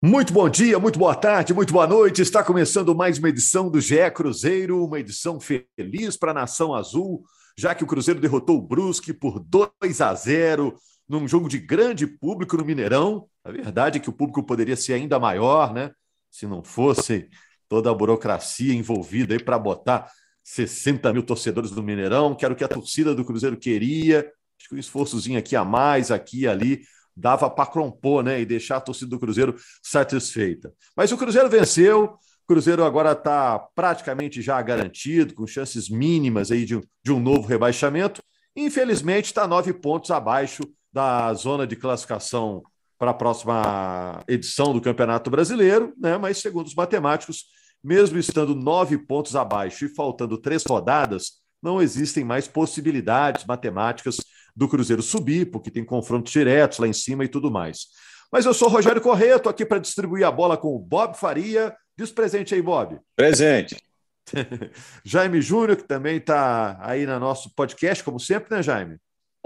Muito bom dia, muito boa tarde, muito boa noite. Está começando mais uma edição do GE Cruzeiro, uma edição feliz para a Nação Azul, já que o Cruzeiro derrotou o Brusque por 2 a 0 num jogo de grande público no Mineirão. A verdade é que o público poderia ser ainda maior, né? Se não fosse toda a burocracia envolvida aí para botar 60 mil torcedores no Mineirão, que era o que a torcida do Cruzeiro queria. Acho que um esforçozinho aqui a mais, aqui e ali, dava para compor, né? E deixar a torcida do Cruzeiro satisfeita. Mas o Cruzeiro venceu. O Cruzeiro agora está praticamente já garantido, com chances mínimas aí de, de um novo rebaixamento. Infelizmente, está nove pontos abaixo da zona de classificação para a próxima edição do Campeonato Brasileiro, né? Mas segundo os matemáticos, mesmo estando nove pontos abaixo e faltando três rodadas, não existem mais possibilidades matemáticas do Cruzeiro subir, porque tem confrontos diretos lá em cima e tudo mais. Mas eu sou Rogério Corrêa, estou aqui para distribuir a bola com o Bob Faria. Diz presente aí, Bob. Presente. Jaime Júnior, que também está aí no nosso podcast, como sempre, né, Jaime?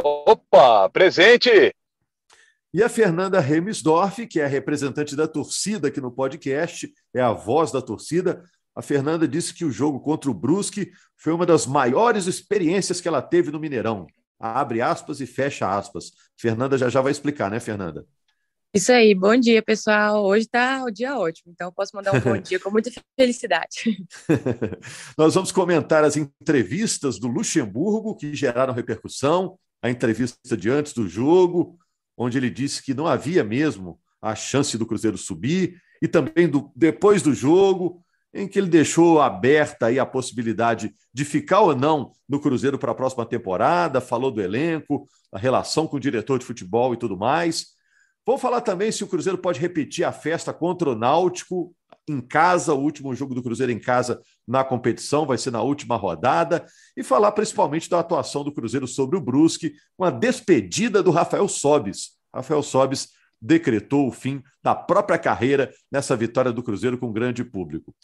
Opa, presente! E a Fernanda Remisdorf, que é a representante da torcida aqui no podcast, é a voz da torcida. A Fernanda disse que o jogo contra o Brusque foi uma das maiores experiências que ela teve no Mineirão abre aspas e fecha aspas. Fernanda já já vai explicar, né, Fernanda? Isso aí, bom dia, pessoal. Hoje está o dia ótimo, então posso mandar um bom dia com muita felicidade. Nós vamos comentar as entrevistas do Luxemburgo que geraram repercussão, a entrevista de antes do jogo, onde ele disse que não havia mesmo a chance do Cruzeiro subir, e também do, depois do jogo, em que ele deixou aberta aí a possibilidade de ficar ou não no Cruzeiro para a próxima temporada, falou do elenco, a relação com o diretor de futebol e tudo mais. Vou falar também se o Cruzeiro pode repetir a festa contra o Náutico em casa, o último jogo do Cruzeiro em casa na competição, vai ser na última rodada, e falar principalmente da atuação do Cruzeiro sobre o Brusque, com a despedida do Rafael Sobis. Rafael Sobis decretou o fim da própria carreira nessa vitória do Cruzeiro com grande público.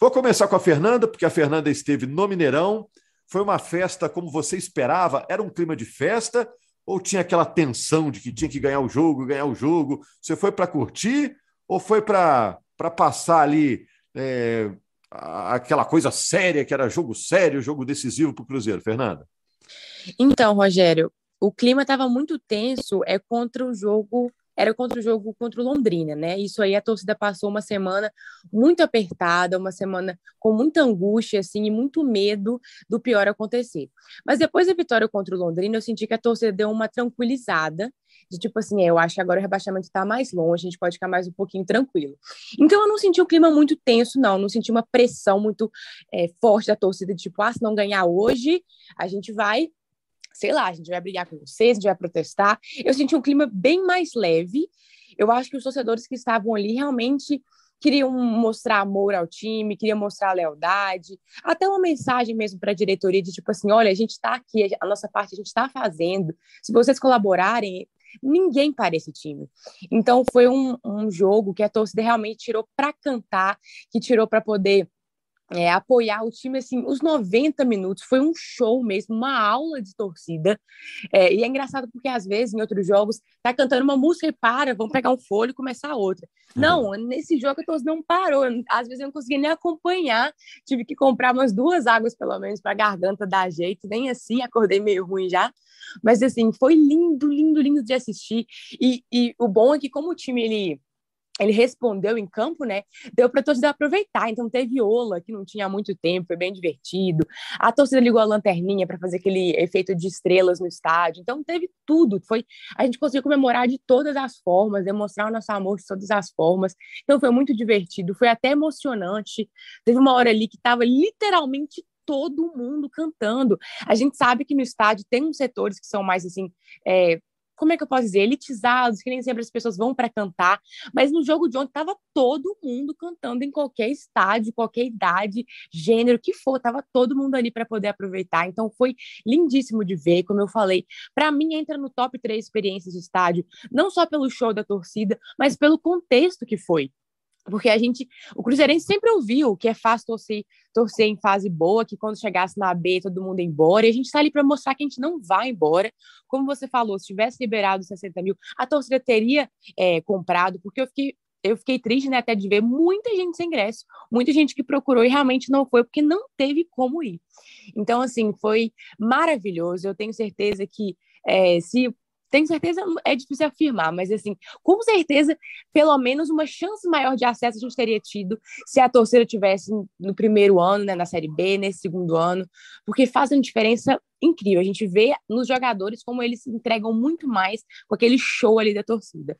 Vou começar com a Fernanda, porque a Fernanda esteve no Mineirão. Foi uma festa como você esperava? Era um clima de festa ou tinha aquela tensão de que tinha que ganhar o jogo, ganhar o jogo? Você foi para curtir ou foi para passar ali é, aquela coisa séria que era jogo sério, jogo decisivo para o Cruzeiro, Fernanda? Então, Rogério, o clima estava muito tenso é contra o jogo era contra o jogo contra o Londrina, né? Isso aí a torcida passou uma semana muito apertada, uma semana com muita angústia, assim, e muito medo do pior acontecer. Mas depois da vitória contra o Londrina, eu senti que a torcida deu uma tranquilizada, de tipo assim, é, eu acho que agora o rebaixamento está mais longe, a gente pode ficar mais um pouquinho tranquilo. Então eu não senti um clima muito tenso, não, não senti uma pressão muito é, forte da torcida, de tipo, ah, se não ganhar hoje, a gente vai sei lá, a gente vai brigar com vocês, a gente vai protestar. Eu senti um clima bem mais leve. Eu acho que os torcedores que estavam ali realmente queriam mostrar amor ao time, queriam mostrar lealdade, até uma mensagem mesmo para a diretoria de tipo assim, olha, a gente está aqui, a nossa parte a gente está fazendo. Se vocês colaborarem, ninguém para esse time. Então foi um, um jogo que a torcida realmente tirou para cantar, que tirou para poder é, apoiar o time, assim, os 90 minutos, foi um show mesmo, uma aula de torcida, é, e é engraçado porque às vezes em outros jogos tá cantando uma música e para, vamos pegar um folho e começar outra. Uhum. Não, nesse jogo a torcida não parou, às vezes eu não conseguia nem acompanhar, tive que comprar umas duas águas pelo menos para a garganta dar jeito, nem assim, acordei meio ruim já, mas assim, foi lindo, lindo, lindo de assistir, e, e o bom é que como o time, ele ele respondeu em campo, né? Deu para a torcida aproveitar. Então teve Ola, que não tinha muito tempo, foi bem divertido. A torcida ligou a lanterninha para fazer aquele efeito de estrelas no estádio. Então teve tudo. Foi a gente conseguiu comemorar de todas as formas, demonstrar o nosso amor de todas as formas. Então foi muito divertido, foi até emocionante. Teve uma hora ali que estava literalmente todo mundo cantando. A gente sabe que no estádio tem uns setores que são mais assim, é, como é que eu posso dizer, elitizados, que nem sempre as pessoas vão para cantar, mas no jogo de ontem tava todo mundo cantando em qualquer estádio, qualquer idade, gênero que for, tava todo mundo ali para poder aproveitar. Então foi lindíssimo de ver, como eu falei. Para mim entra no top 3 experiências de estádio, não só pelo show da torcida, mas pelo contexto que foi. Porque a gente, o Cruzeirense sempre ouviu que é fácil torcer, torcer em fase boa, que quando chegasse na B todo mundo ia embora, e a gente está ali para mostrar que a gente não vai embora. Como você falou, se tivesse liberado 60 mil, a torcida teria é, comprado, porque eu fiquei eu fiquei triste, né, até de ver muita gente sem ingresso, muita gente que procurou e realmente não foi porque não teve como ir. Então, assim, foi maravilhoso. Eu tenho certeza que é, se tenho certeza, é difícil afirmar, mas assim, com certeza, pelo menos uma chance maior de acesso a gente teria tido se a torcida tivesse no primeiro ano, né, na Série B, nesse segundo ano, porque faz uma diferença incrível. A gente vê nos jogadores como eles entregam muito mais com aquele show ali da torcida.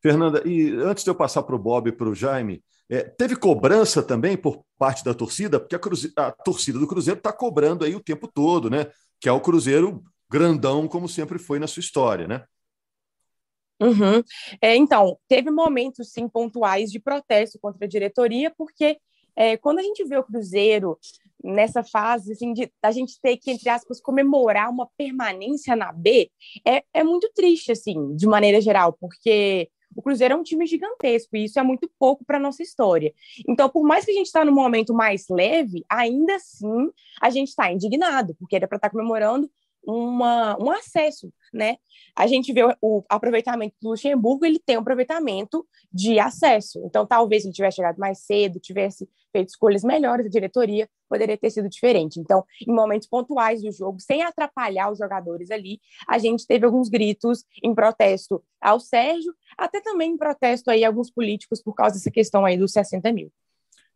Fernanda, e antes de eu passar para o Bob e para o Jaime, é, teve cobrança também por parte da torcida, porque a, cruze... a torcida do Cruzeiro está cobrando aí o tempo todo, né? Que é o Cruzeiro grandão, como sempre foi na sua história, né? Uhum. É, então, teve momentos, sim, pontuais de protesto contra a diretoria, porque é, quando a gente vê o Cruzeiro nessa fase, assim, de a gente ter que, entre aspas, comemorar uma permanência na B, é, é muito triste, assim, de maneira geral, porque o Cruzeiro é um time gigantesco e isso é muito pouco para nossa história. Então, por mais que a gente está no momento mais leve, ainda assim a gente está indignado, porque era para estar tá comemorando uma, um acesso, né? A gente vê o, aproveitamento do Luxemburgo, ele tem um aproveitamento de acesso. Então, talvez ele tivesse chegado mais cedo, tivesse feito escolhas melhores, a diretoria poderia ter sido diferente. Então, em momentos pontuais do jogo, sem atrapalhar os jogadores ali, a gente teve alguns gritos em protesto ao Sérgio, até também em protesto aí alguns políticos por causa dessa questão aí dos 60 mil.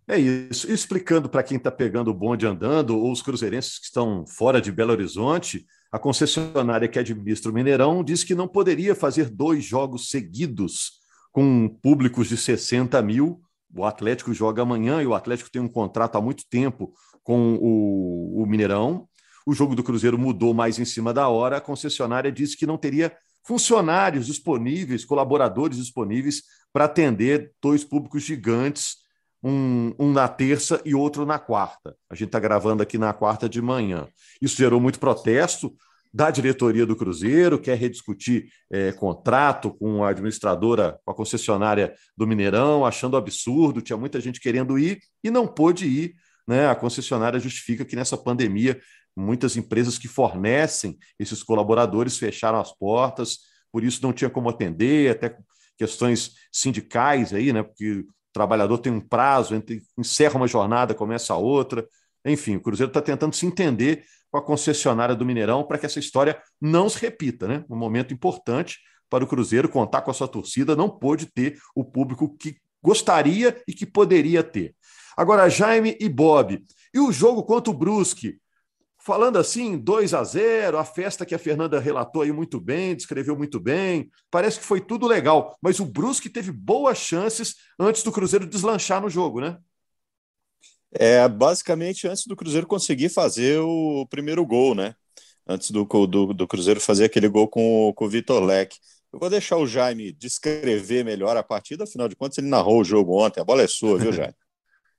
É isso. Explicando para quem está pegando o bonde andando, ou os cruzeirenses que estão fora de Belo Horizonte, a concessionária que administra o Mineirão diz que não poderia fazer dois jogos seguidos com públicos de 60 mil. O Atlético joga amanhã e o Atlético tem um contrato há muito tempo com o, o Mineirão. O jogo do Cruzeiro mudou mais em cima da hora. A concessionária disse que não teria funcionários disponíveis, colaboradores disponíveis para atender dois públicos gigantes um, um, na terça e outro na quarta. A gente está gravando aqui na quarta de manhã. Isso gerou muito protesto da diretoria do Cruzeiro, quer rediscutir é, contrato com a administradora, com a concessionária do Mineirão, achando absurdo, tinha muita gente querendo ir e não pôde ir. Né? A concessionária justifica que nessa pandemia muitas empresas que fornecem esses colaboradores fecharam as portas, por isso não tinha como atender, até questões sindicais aí, né? Porque trabalhador tem um prazo encerra uma jornada, começa a outra. Enfim, o Cruzeiro está tentando se entender com a concessionária do Mineirão para que essa história não se repita, né? Um momento importante para o Cruzeiro contar com a sua torcida, não pôde ter o público que gostaria e que poderia ter. Agora, Jaime e Bob, e o jogo contra o Brusque? falando assim, 2 a 0, a festa que a Fernanda relatou aí muito bem, descreveu muito bem, parece que foi tudo legal, mas o Brusque teve boas chances antes do Cruzeiro deslanchar no jogo, né? É, basicamente antes do Cruzeiro conseguir fazer o primeiro gol, né? Antes do, do, do Cruzeiro fazer aquele gol com, com o Vitor Leque. Eu vou deixar o Jaime descrever melhor a partida, afinal de contas ele narrou o jogo ontem. A bola é sua, viu, Jaime?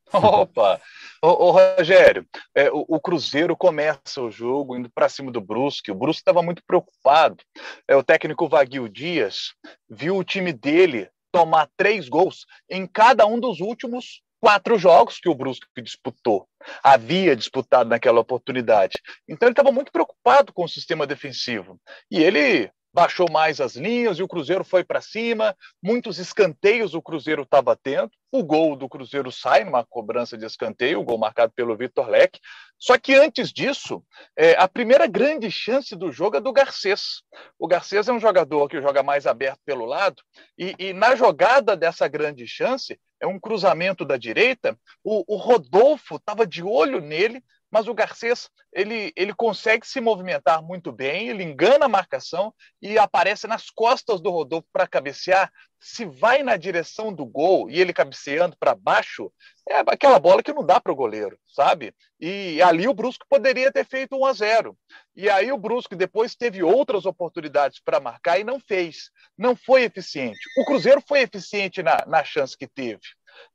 Opa! Ô, ô Rogério, é, o, o, Cruzeiro começa o jogo indo para cima do Brusque. O Brusque estava muito preocupado. É, o técnico Vaguio Dias viu o time dele tomar três gols em cada um dos últimos quatro jogos que o Brusque disputou, havia disputado naquela oportunidade. Então ele estava muito preocupado com o sistema defensivo. E ele baixou mais as linhas e o Cruzeiro foi para cima. Muitos escanteios o Cruzeiro estava tendo. O gol do Cruzeiro sai numa cobrança de escanteio, o gol marcado pelo Vitor Leque. Só que antes disso, é, a primeira grande chance do jogo é do Garcês. O Garcês é um jogador que joga mais aberto pelo lado, e, e na jogada dessa grande chance, é um cruzamento da direita, o, o Rodolfo estava de olho nele, mas o Garcês ele, ele consegue se movimentar muito bem, ele engana a marcação e aparece nas costas do Rodolfo para cabecear. Se vai na direção do gol e ele cabeceando para baixo, é aquela bola que não dá para o goleiro, sabe? E ali o Brusque poderia ter feito 1 a 0. E aí o Brusque depois teve outras oportunidades para marcar e não fez. Não foi eficiente. O Cruzeiro foi eficiente na, na chance que teve.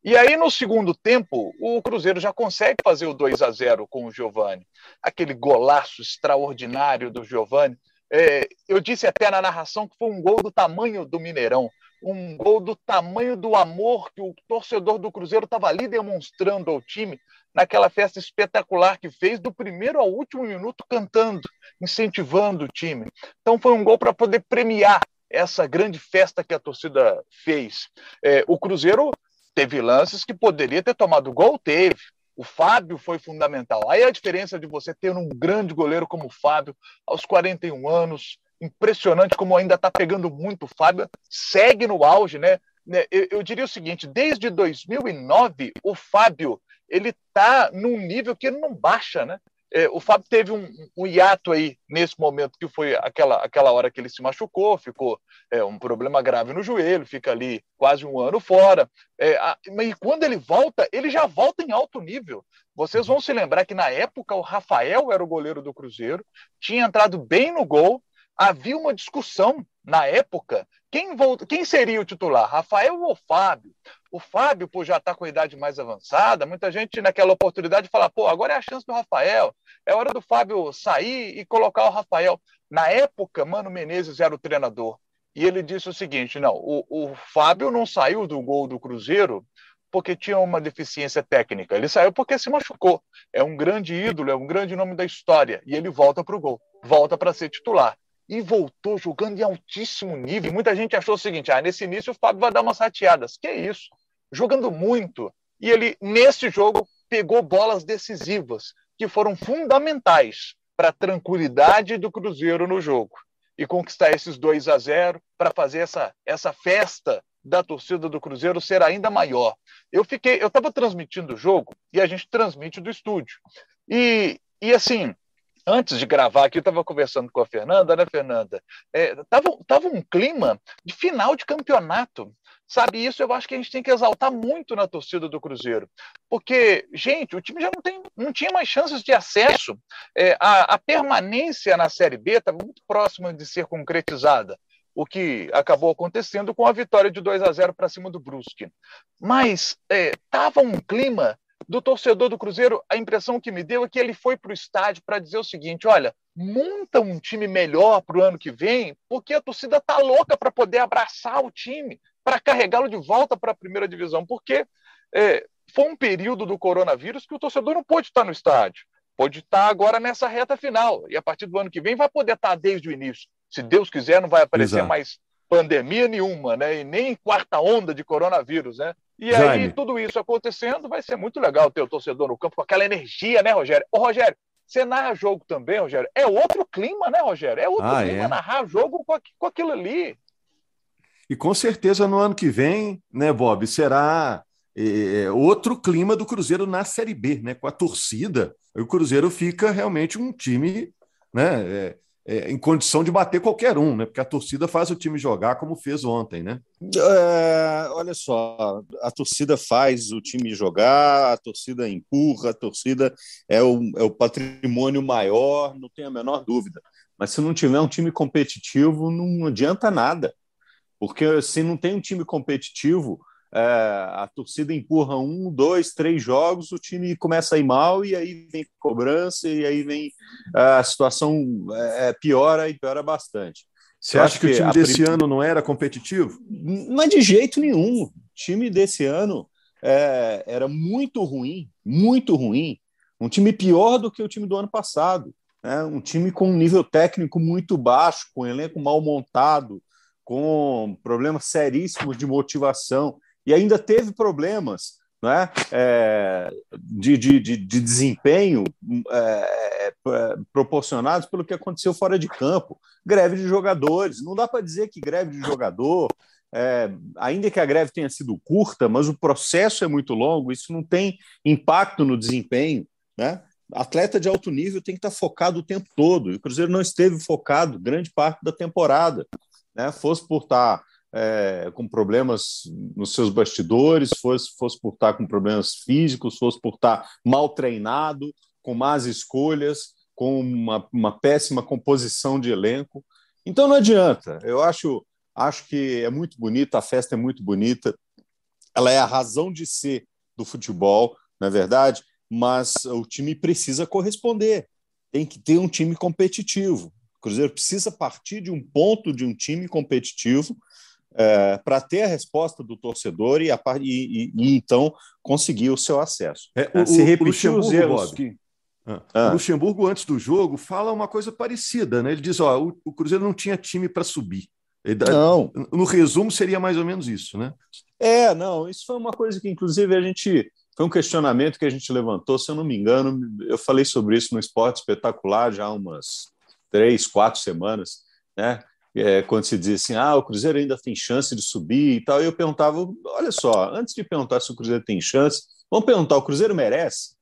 E aí, no segundo tempo, o Cruzeiro já consegue fazer o 2 a 0 com o Giovani. Aquele golaço extraordinário do Giovani. É, eu disse até na narração que foi um gol do tamanho do Mineirão, um gol do tamanho do amor que o torcedor do Cruzeiro estava ali demonstrando ao time naquela festa espetacular que fez, do primeiro ao último minuto cantando, incentivando o time. Então foi um gol para poder premiar essa grande festa que a torcida fez. É, o Cruzeiro teve lances que poderia ter tomado gol, teve. O Fábio foi fundamental. Aí a diferença de você ter um grande goleiro como o Fábio, aos 41 anos, impressionante como ainda está pegando muito o Fábio, segue no auge, né? né eu, eu, diria o seguinte: desde 2009, o Fábio ele está num nível que ele não baixa, né? É, o Fábio teve um, um, hiato aí nesse momento que foi aquela, aquela hora que ele se machucou, ficou é, um problema grave no joelho, fica ali quase um ano fora. É, a, e quando ele volta, ele já volta em alto nível. Vocês vão se lembrar que na época o Rafael era o goleiro do Cruzeiro, tinha entrado bem no gol, havia uma discussão na época quem, volta, quem seria o titular, Rafael ou Fábio? O Fábio, por já estar tá com a idade mais avançada, muita gente naquela oportunidade fala: pô, agora é a chance do Rafael, é hora do Fábio sair e colocar o Rafael. Na época, Mano Menezes era o treinador. E ele disse o seguinte: não, o, o Fábio não saiu do gol do Cruzeiro porque tinha uma deficiência técnica. Ele saiu porque se machucou. É um grande ídolo, é um grande nome da história. E ele volta para o gol, volta para ser titular e voltou jogando em altíssimo nível. Muita gente achou o seguinte: ah, nesse início o Fábio vai dar umas rateadas. Que isso? Jogando muito. E ele, nesse jogo, pegou bolas decisivas, que foram fundamentais para a tranquilidade do Cruzeiro no jogo. E conquistar esses 2 a 0 para fazer essa, essa festa da torcida do Cruzeiro ser ainda maior. Eu fiquei, eu estava transmitindo o jogo e a gente transmite do estúdio. E, e assim, antes de gravar aqui, eu estava conversando com a Fernanda, né, Fernanda? É, tava, tava um clima de final de campeonato. Sabe, isso eu acho que a gente tem que exaltar muito na torcida do Cruzeiro. Porque, gente, o time já não, tem, não tinha mais chances de acesso. É, a, a permanência na Série B estava muito próxima de ser concretizada o que acabou acontecendo com a vitória de 2 a 0 para cima do Brusque. Mas estava é, um clima do torcedor do Cruzeiro, a impressão que me deu é que ele foi para o estádio para dizer o seguinte: olha, monta um time melhor para o ano que vem, porque a torcida está louca para poder abraçar o time, para carregá-lo de volta para a primeira divisão, porque é, foi um período do coronavírus que o torcedor não pôde estar no estádio, pode estar agora nessa reta final, e a partir do ano que vem vai poder estar desde o início. Se Deus quiser, não vai aparecer Exato. mais pandemia nenhuma, né? E nem quarta onda de coronavírus, né? E Jaime. aí, tudo isso acontecendo, vai ser muito legal ter o torcedor no campo com aquela energia, né, Rogério? Ô, Rogério, você narra jogo também, Rogério? É outro clima, né, Rogério? É outro ah, clima é? narrar jogo com, com aquilo ali. E com certeza no ano que vem, né, Bob, será é, outro clima do Cruzeiro na Série B, né? Com a torcida. O Cruzeiro fica realmente um time né, é, é, em condição de bater qualquer um, né? Porque a torcida faz o time jogar como fez ontem, né? É, olha só, a torcida faz o time jogar, a torcida empurra, a torcida é o, é o patrimônio maior, não tem a menor dúvida. Mas se não tiver um time competitivo, não adianta nada. Porque se não tem um time competitivo, a torcida empurra um, dois, três jogos, o time começa a ir mal e aí vem cobrança e aí vem a situação é, piora e piora bastante. Você acha que, que o time desse prim... ano não era competitivo? Não é de jeito nenhum. O time desse ano é, era muito ruim, muito ruim. Um time pior do que o time do ano passado. Né? Um time com um nível técnico muito baixo, com um elenco mal montado, com problemas seríssimos de motivação e ainda teve problemas né, é, de, de, de, de, desempenho é, é, proporcionados pelo que aconteceu fora de campo. Greve de jogadores. Não dá para dizer que greve de jogador, é, ainda que a greve tenha sido curta, mas o processo é muito longo, isso não tem impacto no desempenho. Né? Atleta de alto nível tem que estar focado o tempo todo. E o Cruzeiro não esteve focado grande parte da temporada. Né? Fosse por estar é, com problemas nos seus bastidores, fosse, fosse por estar com problemas físicos, fosse por estar mal treinado, com más escolhas, com uma, uma péssima composição de elenco. Então não adianta. Eu acho, acho que é muito bonita, a festa é muito bonita, ela é a razão de ser do futebol, na é verdade, mas o time precisa corresponder. Tem que ter um time competitivo. O Cruzeiro precisa partir de um ponto de um time competitivo é, para ter a resposta do torcedor e, a, e, e, e então conseguir o seu acesso. É, o, Se repetir os erros que... Ah. ah. O Luxemburgo, antes do jogo, fala uma coisa parecida. Né? Ele diz: ó, o, o Cruzeiro não tinha time para subir. Não. No resumo, seria mais ou menos isso, né? É, não, isso foi uma coisa que, inclusive, a gente. Foi um questionamento que a gente levantou, se eu não me engano, eu falei sobre isso no Esporte Espetacular já há umas três, quatro semanas, né? É, quando se diz assim, ah, o Cruzeiro ainda tem chance de subir e tal, eu perguntava, olha só, antes de perguntar se o Cruzeiro tem chance, vamos perguntar, o Cruzeiro merece?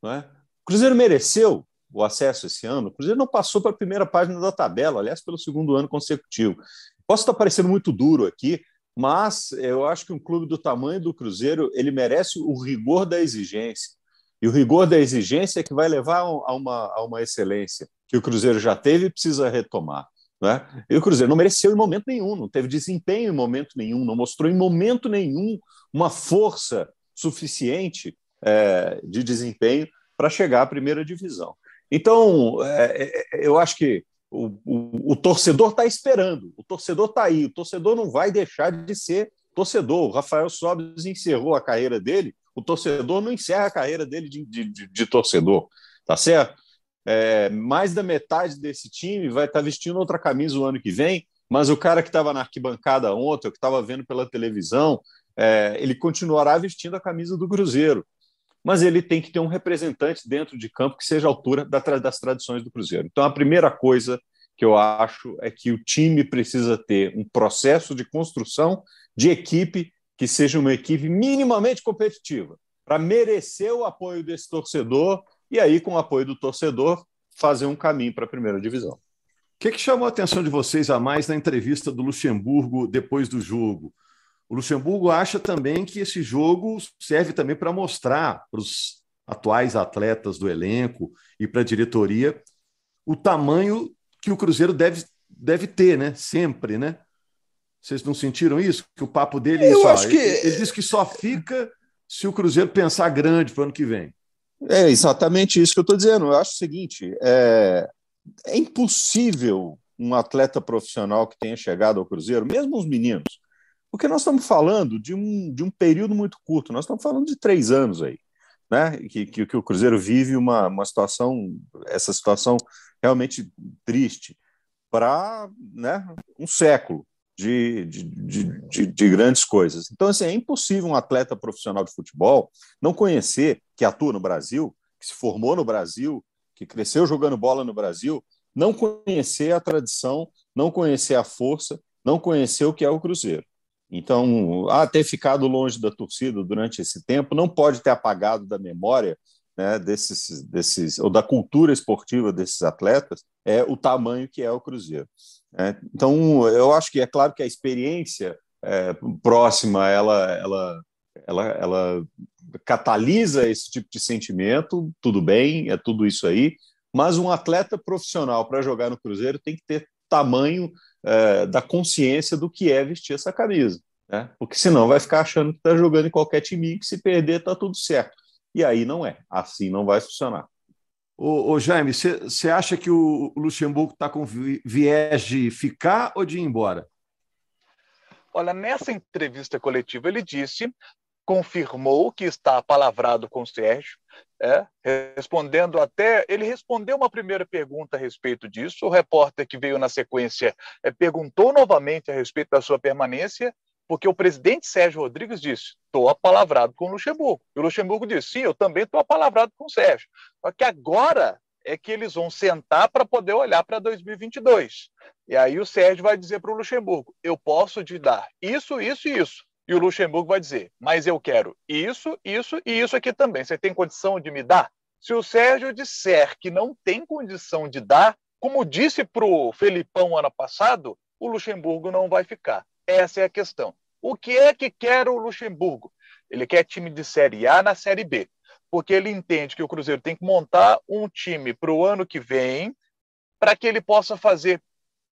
Não é? O Cruzeiro mereceu o acesso esse ano? O Cruzeiro não passou para a primeira página da tabela, aliás, pelo segundo ano consecutivo. Posso estar parecendo muito duro aqui, mas eu acho que um clube do tamanho do Cruzeiro ele merece o rigor da exigência. E o rigor da exigência é que vai levar a uma, a uma excelência que o Cruzeiro já teve e precisa retomar. Né? E o Cruzeiro não mereceu em momento nenhum, não teve desempenho em momento nenhum, não mostrou em momento nenhum uma força suficiente é, de desempenho para chegar à primeira divisão. Então, é, é eu acho que o, o, o torcedor está esperando, o torcedor está aí, o torcedor não vai deixar de ser torcedor. O Rafael Sobes encerrou a carreira dele, o torcedor não encerra a carreira dele de, de, de, de torcedor, tá certo? É, mais da metade desse time vai estar tá vestindo outra camisa o ano que vem, mas o cara que estava na arquibancada ontem, ou que estava vendo pela televisão, é, ele continuará vestindo a camisa do Cruzeiro mas ele tem que ter um representante dentro de campo que seja à altura das tradições do Cruzeiro. Então, a primeira coisa que eu acho é que o time precisa ter um processo de construção de equipe que seja uma equipe minimamente competitiva, para merecer o apoio desse torcedor e aí, com o apoio do torcedor, fazer um caminho para a primeira divisão. O que, que chamou a atenção de vocês a mais na entrevista do Luxemburgo depois do jogo? O Luxemburgo acha também que esse jogo serve também para mostrar para os atuais atletas do elenco e para a diretoria o tamanho que o Cruzeiro deve, deve ter, né? Sempre, né? Vocês não sentiram isso? Que o papo dele é Eu isso, acho que... ele, ele diz que só fica se o Cruzeiro pensar grande para o ano que vem. É exatamente isso que eu estou dizendo. Eu acho o seguinte: é, é impossível um atleta profissional que tenha chegado ao Cruzeiro, mesmo os meninos, porque nós estamos falando de um, de um período muito curto, nós estamos falando de três anos aí, né? Que, que, que o Cruzeiro vive uma, uma situação, essa situação realmente triste, para né, um século de, de, de, de, de grandes coisas. Então, assim, é impossível um atleta profissional de futebol não conhecer, que atua no Brasil, que se formou no Brasil, que cresceu jogando bola no Brasil, não conhecer a tradição, não conhecer a força, não conhecer o que é o Cruzeiro. Então, a ter ficado longe da torcida durante esse tempo não pode ter apagado da memória né, desses, desses, ou da cultura esportiva desses atletas é o tamanho que é o Cruzeiro. Né? Então, eu acho que é claro que a experiência é, próxima ela, ela, ela, ela catalisa esse tipo de sentimento, tudo bem, é tudo isso aí, mas um atleta profissional para jogar no Cruzeiro tem que ter tamanho é, da consciência do que é vestir essa camisa. Né? Porque senão vai ficar achando que está jogando em qualquer time que se perder está tudo certo. E aí não é. Assim não vai funcionar. Ô, ô Jaime, você acha que o Luxemburgo está com viés de ficar ou de ir embora? Olha, nessa entrevista coletiva ele disse, confirmou que está palavrado com o Sérgio, é, respondendo até. Ele respondeu uma primeira pergunta a respeito disso. O repórter que veio na sequência é, perguntou novamente a respeito da sua permanência, porque o presidente Sérgio Rodrigues disse: estou apalavrado com o Luxemburgo. E o Luxemburgo disse: sim, eu também estou apalavrado com o Sérgio. Só que agora é que eles vão sentar para poder olhar para 2022. E aí o Sérgio vai dizer para o Luxemburgo: eu posso te dar isso, isso e isso. E o Luxemburgo vai dizer: Mas eu quero isso, isso e isso aqui também. Você tem condição de me dar? Se o Sérgio disser que não tem condição de dar, como disse para o Felipão ano passado, o Luxemburgo não vai ficar. Essa é a questão. O que é que quer o Luxemburgo? Ele quer time de Série A na Série B, porque ele entende que o Cruzeiro tem que montar um time para o ano que vem, para que ele possa fazer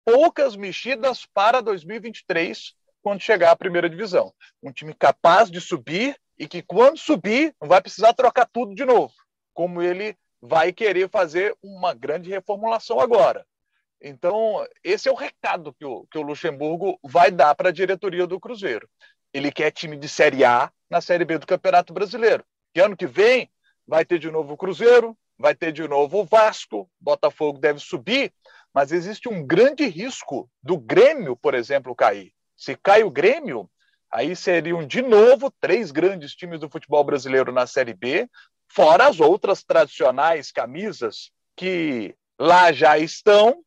poucas mexidas para 2023 quando chegar à primeira divisão. Um time capaz de subir e que, quando subir, não vai precisar trocar tudo de novo, como ele vai querer fazer uma grande reformulação agora. Então, esse é o recado que o, que o Luxemburgo vai dar para a diretoria do Cruzeiro. Ele quer time de Série A na Série B do Campeonato Brasileiro. Que ano que vem vai ter de novo o Cruzeiro, vai ter de novo o Vasco, Botafogo deve subir, mas existe um grande risco do Grêmio, por exemplo, cair. Se cai o Grêmio, aí seriam de novo três grandes times do futebol brasileiro na Série B, fora as outras tradicionais camisas que lá já estão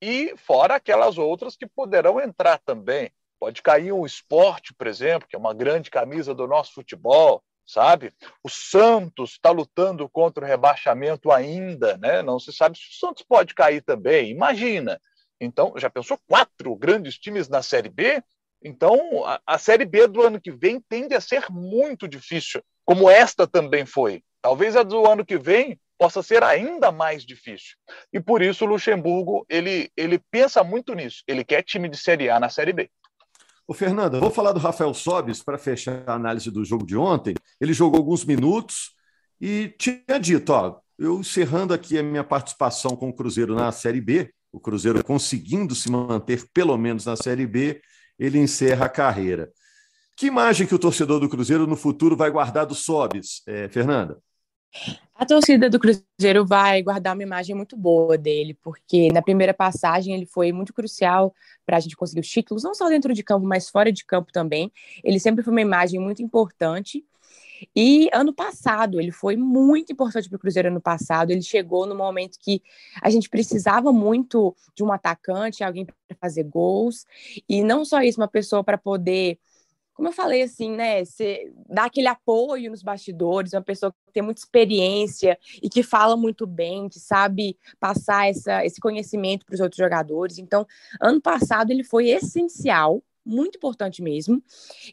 e fora aquelas outras que poderão entrar também. Pode cair o esporte, por exemplo, que é uma grande camisa do nosso futebol, sabe? O Santos está lutando contra o rebaixamento ainda, né? Não se sabe se o Santos pode cair também. Imagina. Então, já pensou quatro grandes times na Série B? Então, a, a Série B do ano que vem tende a ser muito difícil, como esta também foi. Talvez a do ano que vem possa ser ainda mais difícil. E por isso o Luxemburgo ele, ele pensa muito nisso. Ele quer time de Série A na Série B. O Fernando, vou falar do Rafael Sobis para fechar a análise do jogo de ontem. Ele jogou alguns minutos e tinha dito, ó, eu encerrando aqui a minha participação com o Cruzeiro na Série B, o Cruzeiro conseguindo se manter pelo menos na Série B, ele encerra a carreira. Que imagem que o torcedor do Cruzeiro no futuro vai guardar do Sobis, é, Fernanda? A torcida do Cruzeiro vai guardar uma imagem muito boa dele, porque na primeira passagem ele foi muito crucial para a gente conseguir os títulos, não só dentro de campo, mas fora de campo também. Ele sempre foi uma imagem muito importante. E ano passado, ele foi muito importante para o Cruzeiro ano passado. Ele chegou no momento que a gente precisava muito de um atacante, alguém para fazer gols. E não só isso, uma pessoa para poder como eu falei, assim, né, você dá aquele apoio nos bastidores, uma pessoa que tem muita experiência e que fala muito bem, que sabe passar essa, esse conhecimento para os outros jogadores. Então, ano passado ele foi essencial muito importante mesmo.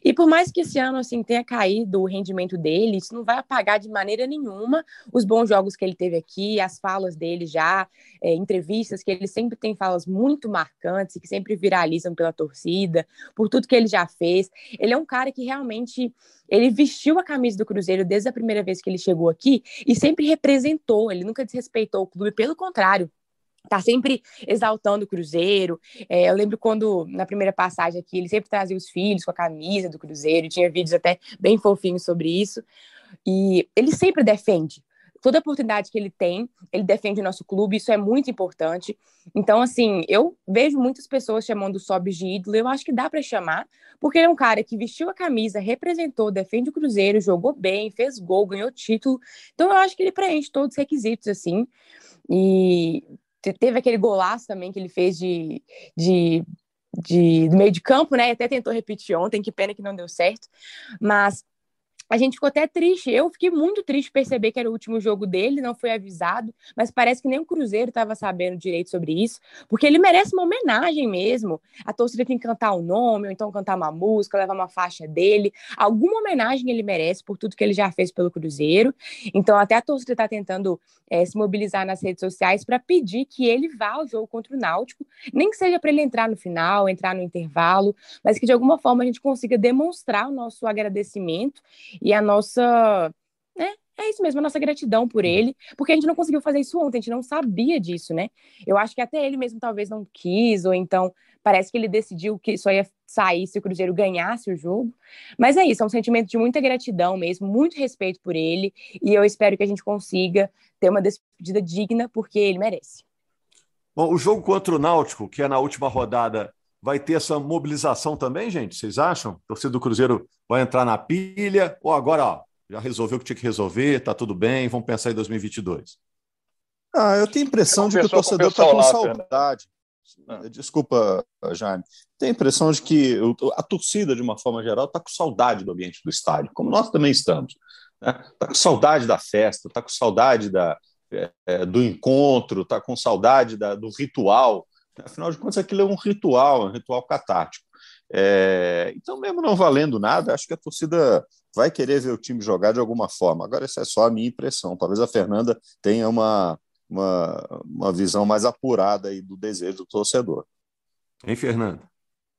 E por mais que esse ano assim tenha caído o rendimento dele, isso não vai apagar de maneira nenhuma os bons jogos que ele teve aqui, as falas dele já, é, entrevistas que ele sempre tem falas muito marcantes que sempre viralizam pela torcida, por tudo que ele já fez. Ele é um cara que realmente ele vestiu a camisa do Cruzeiro desde a primeira vez que ele chegou aqui e sempre representou, ele nunca desrespeitou o clube, pelo contrário, tá sempre exaltando o Cruzeiro. É, eu lembro quando, na primeira passagem aqui, ele sempre trazia os filhos com a camisa do Cruzeiro, tinha vídeos até bem fofinhos sobre isso. E ele sempre defende. Toda oportunidade que ele tem, ele defende o nosso clube, isso é muito importante. Então, assim, eu vejo muitas pessoas chamando o Sobis de ídolo, eu acho que dá para chamar, porque ele é um cara que vestiu a camisa, representou, defende o Cruzeiro, jogou bem, fez gol, ganhou título. Então, eu acho que ele preenche todos os requisitos, assim. E teve aquele golaço também que ele fez de, de, de, do meio de campo, né? Até tentou repetir ontem, que pena que não deu certo. Mas a gente ficou até triste. Eu fiquei muito triste perceber que era o último jogo dele, não foi avisado, mas parece que nem o Cruzeiro estava sabendo direito sobre isso, porque ele merece uma homenagem mesmo. A torcida tem que cantar o nome, ou então cantar uma música, levar uma faixa dele. Alguma homenagem ele merece por tudo que ele já fez pelo Cruzeiro. Então, até a torcida está tentando é, se mobilizar nas redes sociais para pedir que ele vá ao jogo contra o Náutico, nem que seja para ele entrar no final, entrar no intervalo, mas que de alguma forma a gente consiga demonstrar o nosso agradecimento e a nossa. Né? É isso mesmo, a nossa gratidão por ele, porque a gente não conseguiu fazer isso ontem, a gente não sabia disso, né? Eu acho que até ele mesmo talvez não quis, ou então parece que ele decidiu que só ia sair se o Cruzeiro ganhasse o jogo. Mas é isso, é um sentimento de muita gratidão mesmo, muito respeito por ele, e eu espero que a gente consiga ter uma despedida digna, porque ele merece. Bom, o jogo contra o Náutico, que é na última rodada vai ter essa mobilização também, gente? Vocês acham? A torcida do Cruzeiro vai entrar na pilha ou agora, ó, já resolveu o que tinha que resolver, tá tudo bem, vamos pensar em 2022? Ah, eu tenho a impressão de que o torcedor está com saudade. Né? Desculpa, Jaime. Tenho a impressão de que a torcida, de uma forma geral, está com saudade do ambiente do estádio, como nós também estamos. Está né? Tá com saudade da festa, está com saudade da, é, do encontro, está com saudade da, do ritual. Afinal de contas, aquilo é um ritual, um ritual catártico. É, então, mesmo não valendo nada, acho que a torcida vai querer ver o time jogar de alguma forma. Agora, essa é só a minha impressão. Talvez a Fernanda tenha uma, uma, uma visão mais apurada aí do desejo do torcedor. Hein, Fernanda?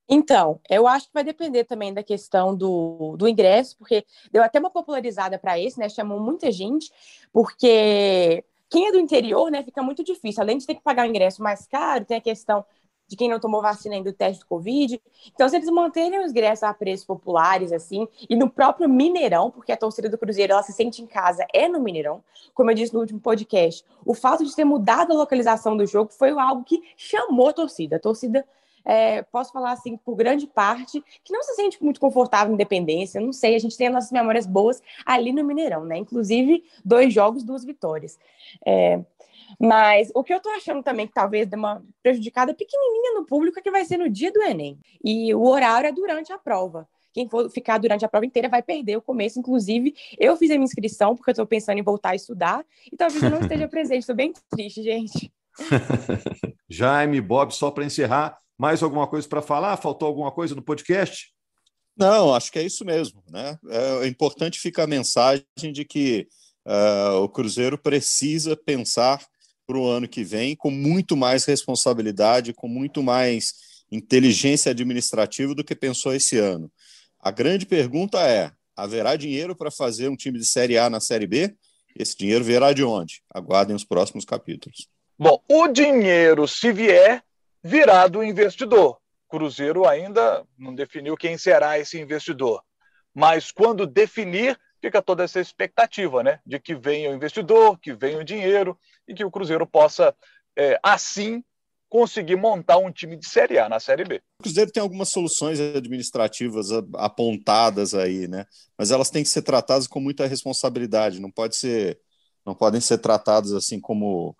Então, eu acho que vai depender também da questão do, do ingresso, porque deu até uma popularizada para esse, né? Chamou muita gente, porque quem é do interior, né, fica muito difícil. Além de ter que pagar o ingresso mais caro, tem a questão de quem não tomou vacina ainda do teste do Covid. Então, se eles manterem os ingressos a preços populares, assim, e no próprio Mineirão, porque a torcida do Cruzeiro, ela se sente em casa, é no Mineirão, como eu disse no último podcast, o fato de ter mudado a localização do jogo foi algo que chamou a torcida. A torcida é, posso falar assim, por grande parte, que não se sente muito confortável em Independência, não sei, a gente tem as nossas memórias boas ali no Mineirão, né? Inclusive, dois jogos, duas vitórias. É, mas o que eu tô achando também que talvez dê uma prejudicada pequenininha no público é que vai ser no dia do Enem. E o horário é durante a prova. Quem for ficar durante a prova inteira vai perder o começo. Inclusive, eu fiz a minha inscrição porque eu estou pensando em voltar a estudar e talvez eu não esteja presente. Estou bem triste, gente. Jaime, Bob, só para encerrar, mais alguma coisa para falar? Faltou alguma coisa no podcast? Não, acho que é isso mesmo. Né? É importante ficar a mensagem de que uh, o Cruzeiro precisa pensar para o ano que vem com muito mais responsabilidade, com muito mais inteligência administrativa do que pensou esse ano. A grande pergunta é: haverá dinheiro para fazer um time de Série A na Série B? Esse dinheiro virá de onde? Aguardem os próximos capítulos. Bom, o dinheiro, se vier, virá do investidor. Cruzeiro ainda não definiu quem será esse investidor. Mas quando definir, fica toda essa expectativa, né? De que venha o investidor, que venha o dinheiro e que o Cruzeiro possa, é, assim, conseguir montar um time de Série A na Série B. O Cruzeiro tem algumas soluções administrativas apontadas aí, né? Mas elas têm que ser tratadas com muita responsabilidade, não pode ser, não podem ser tratadas assim como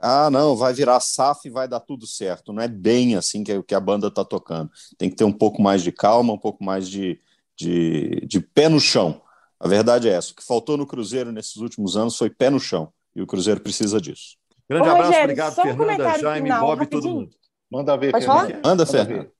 ah, não, vai virar SAF e vai dar tudo certo. Não é bem assim que, que a banda está tocando. Tem que ter um pouco mais de calma, um pouco mais de, de, de pé no chão a verdade é essa. O que faltou no Cruzeiro nesses últimos anos foi pé no chão. E o Cruzeiro precisa disso. Grande Ô, abraço, Rogério, obrigado, Fernanda, um Jaime, final, Bob e todo mundo. Manda ver, Pode Fernanda. Falar? Manda, Fernanda.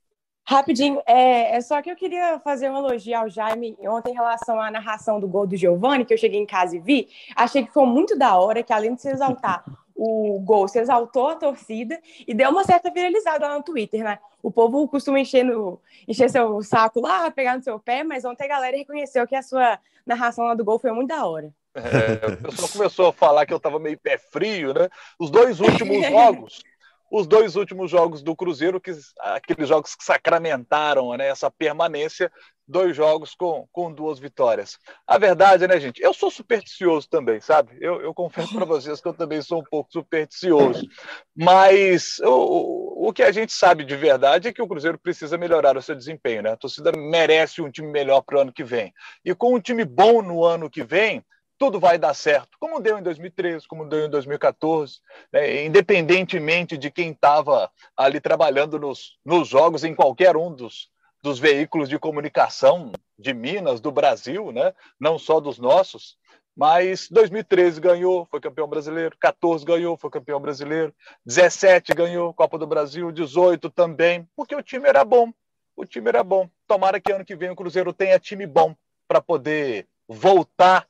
Rapidinho, é, é, só que eu queria fazer um elogio ao Jaime ontem em relação à narração do gol do Giovani, que eu cheguei em casa e vi. Achei que foi muito da hora, que além de se exaltar o gol, se exaltou a torcida e deu uma certa viralizada lá no Twitter, né? O povo costuma encher, no, encher seu saco lá, pegar no seu pé, mas ontem a galera reconheceu que a sua narração lá do gol foi muito da hora. É, o pessoal começou a falar que eu estava meio pé frio, né? Os dois últimos jogos os dois últimos jogos do Cruzeiro, que, aqueles jogos que sacramentaram né, essa permanência, dois jogos com, com duas vitórias. A verdade, né, gente? Eu sou supersticioso também, sabe? Eu, eu confesso para vocês que eu também sou um pouco supersticioso. Mas o, o que a gente sabe de verdade é que o Cruzeiro precisa melhorar o seu desempenho, né? A torcida merece um time melhor para o ano que vem. E com um time bom no ano que vem, tudo vai dar certo, como deu em 2013, como deu em 2014, né? independentemente de quem estava ali trabalhando nos, nos jogos, em qualquer um dos, dos veículos de comunicação de Minas, do Brasil, né? não só dos nossos. Mas 2013 ganhou, foi campeão brasileiro, 14 ganhou, foi campeão brasileiro, 17 ganhou Copa do Brasil, 18 também, porque o time era bom. O time era bom. Tomara que ano que vem o Cruzeiro tenha time bom para poder voltar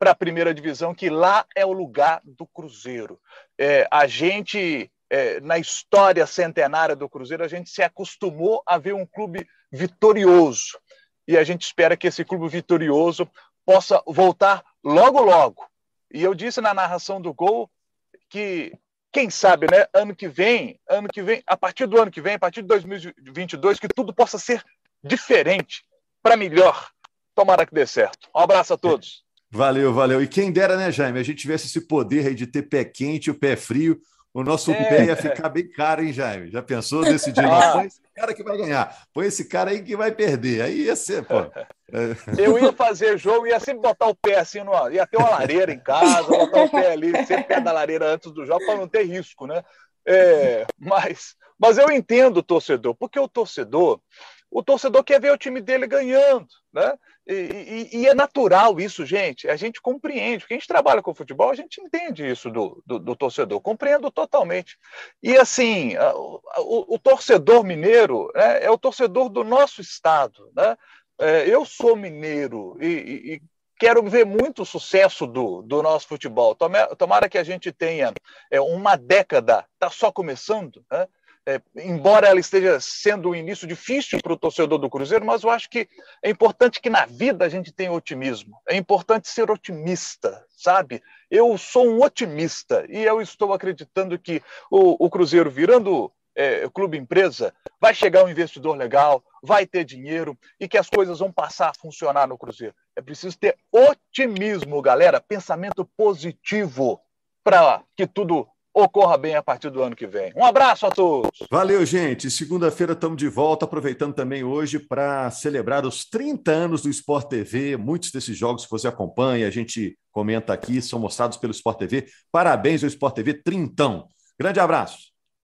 para a primeira divisão, que lá é o lugar do Cruzeiro. É, a gente, é, na história centenária do Cruzeiro, a gente se acostumou a ver um clube vitorioso. E a gente espera que esse clube vitorioso possa voltar logo, logo. E eu disse na narração do gol que, quem sabe, né, ano que vem, ano que vem, a partir do ano que vem, a partir de 2022, que tudo possa ser diferente, para melhor. Tomara que dê certo. Um abraço a todos. Valeu, valeu. E quem dera, né, Jaime, a gente tivesse esse poder aí de ter pé quente o pé frio, o nosso é. pé ia ficar bem caro, hein, Jaime? Já pensou nesse dia? Ah. Põe esse cara que vai ganhar, põe esse cara aí que vai perder. Aí ia ser, pô. Eu ia fazer jogo, ia sempre botar o pé assim, no, ia ter uma lareira em casa, botar o pé ali, sempre perto da lareira antes do jogo, para não ter risco, né? É, mas, mas eu entendo o torcedor, porque o torcedor, o torcedor quer ver o time dele ganhando, né? E, e, é natural isso, gente. A gente compreende. Porque a gente trabalha com futebol, a gente entende isso do, do, do torcedor. Compreendo totalmente. E assim, o, o, torcedor mineiro né, é o torcedor do nosso estado. Né? É, eu sou mineiro e, e quero ver muito sucesso do, do nosso futebol. Tomara que a gente tenha é, uma década, está só começando, né? É, embora ela esteja sendo um início difícil para o torcedor do Cruzeiro, mas eu acho que é importante que na vida a gente tenha otimismo. É importante ser otimista, sabe? Eu sou um otimista e eu estou acreditando que o, o Cruzeiro virando é, clube empresa, vai chegar um investidor legal, vai ter dinheiro e que as coisas vão passar a funcionar no Cruzeiro. É preciso ter otimismo, galera, pensamento positivo para que tudo ocorra bem a partir do ano que vem. Um abraço a todos. Valeu, gente. Segunda-feira estamos de volta, aproveitando também hoje para celebrar os 30 anos do Sport TV. Muitos desses jogos que você acompanha, a gente comenta aqui, são mostrados pelo Sport TV. Parabéns ao Sport TV, trintão. Grande abraço.